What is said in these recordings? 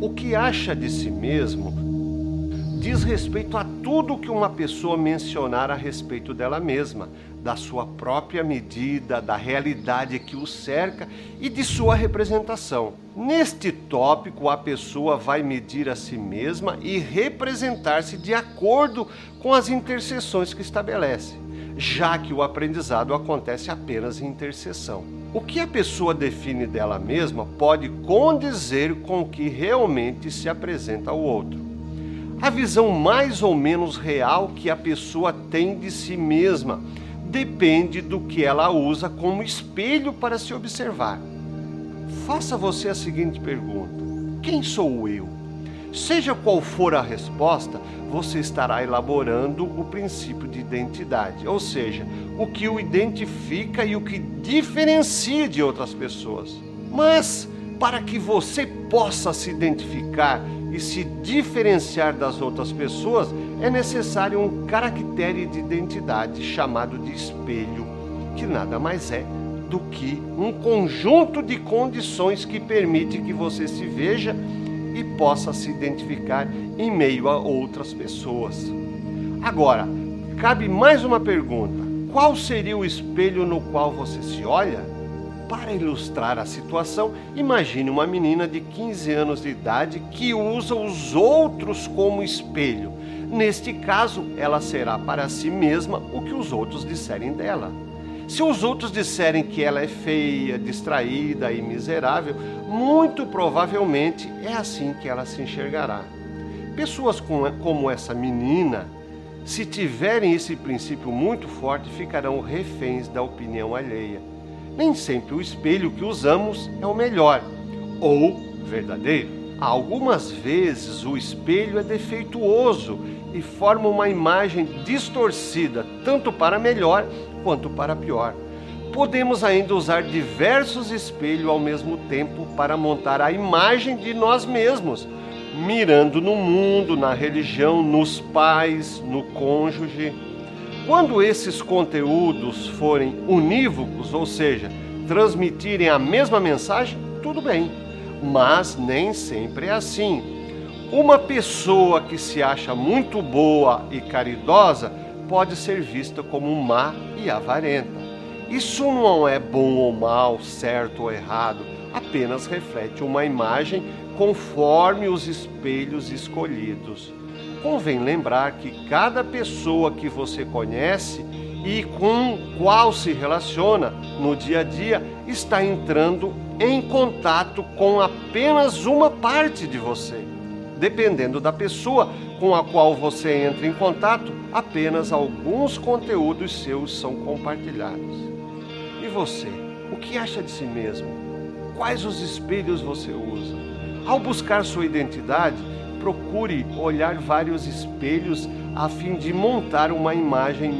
O que acha de si mesmo diz respeito a tudo que uma pessoa mencionar a respeito dela mesma, da sua própria medida, da realidade que o cerca e de sua representação. Neste tópico, a pessoa vai medir a si mesma e representar-se de acordo com as interseções que estabelece, já que o aprendizado acontece apenas em interseção. O que a pessoa define dela mesma pode condizer com o que realmente se apresenta ao outro. A visão mais ou menos real que a pessoa tem de si mesma depende do que ela usa como espelho para se observar. Faça você a seguinte pergunta: Quem sou eu? Seja qual for a resposta, você estará elaborando o princípio de identidade, ou seja, o que o identifica e o que diferencia de outras pessoas. Mas, para que você possa se identificar e se diferenciar das outras pessoas, é necessário um caractere de identidade chamado de espelho, que nada mais é do que um conjunto de condições que permite que você se veja e possa se identificar em meio a outras pessoas. Agora, cabe mais uma pergunta: qual seria o espelho no qual você se olha? Para ilustrar a situação, imagine uma menina de 15 anos de idade que usa os outros como espelho. Neste caso, ela será para si mesma o que os outros disserem dela. Se os outros disserem que ela é feia, distraída e miserável, muito provavelmente é assim que ela se enxergará. Pessoas como essa menina, se tiverem esse princípio muito forte, ficarão reféns da opinião alheia nem sempre o espelho que usamos é o melhor ou verdadeiro. Algumas vezes o espelho é defeituoso e forma uma imagem distorcida, tanto para melhor quanto para pior. Podemos ainda usar diversos espelhos ao mesmo tempo para montar a imagem de nós mesmos, mirando no mundo, na religião, nos pais, no cônjuge. Quando esses conteúdos forem unívocos, ou seja, transmitirem a mesma mensagem, tudo bem, mas nem sempre é assim. Uma pessoa que se acha muito boa e caridosa pode ser vista como má e avarenta. Isso não é bom ou mal, certo ou errado, apenas reflete uma imagem conforme os espelhos escolhidos. Convém lembrar que cada pessoa que você conhece e com qual se relaciona no dia a dia está entrando em contato com apenas uma parte de você. Dependendo da pessoa com a qual você entra em contato, apenas alguns conteúdos seus são compartilhados. E você, o que acha de si mesmo? Quais os espelhos você usa? Ao buscar sua identidade, procure olhar vários espelhos a fim de montar uma imagem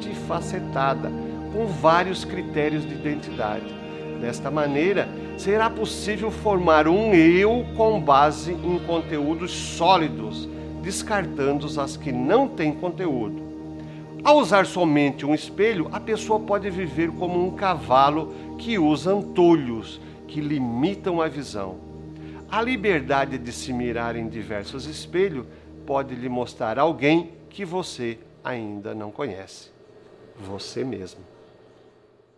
multifacetada, com vários critérios de identidade. Desta maneira, será possível formar um eu com base em conteúdos sólidos, descartando as que não têm conteúdo. Ao usar somente um espelho, a pessoa pode viver como um cavalo que usa antolhos que limitam a visão. A liberdade de se mirar em diversos espelhos pode lhe mostrar alguém que você ainda não conhece. Você mesmo.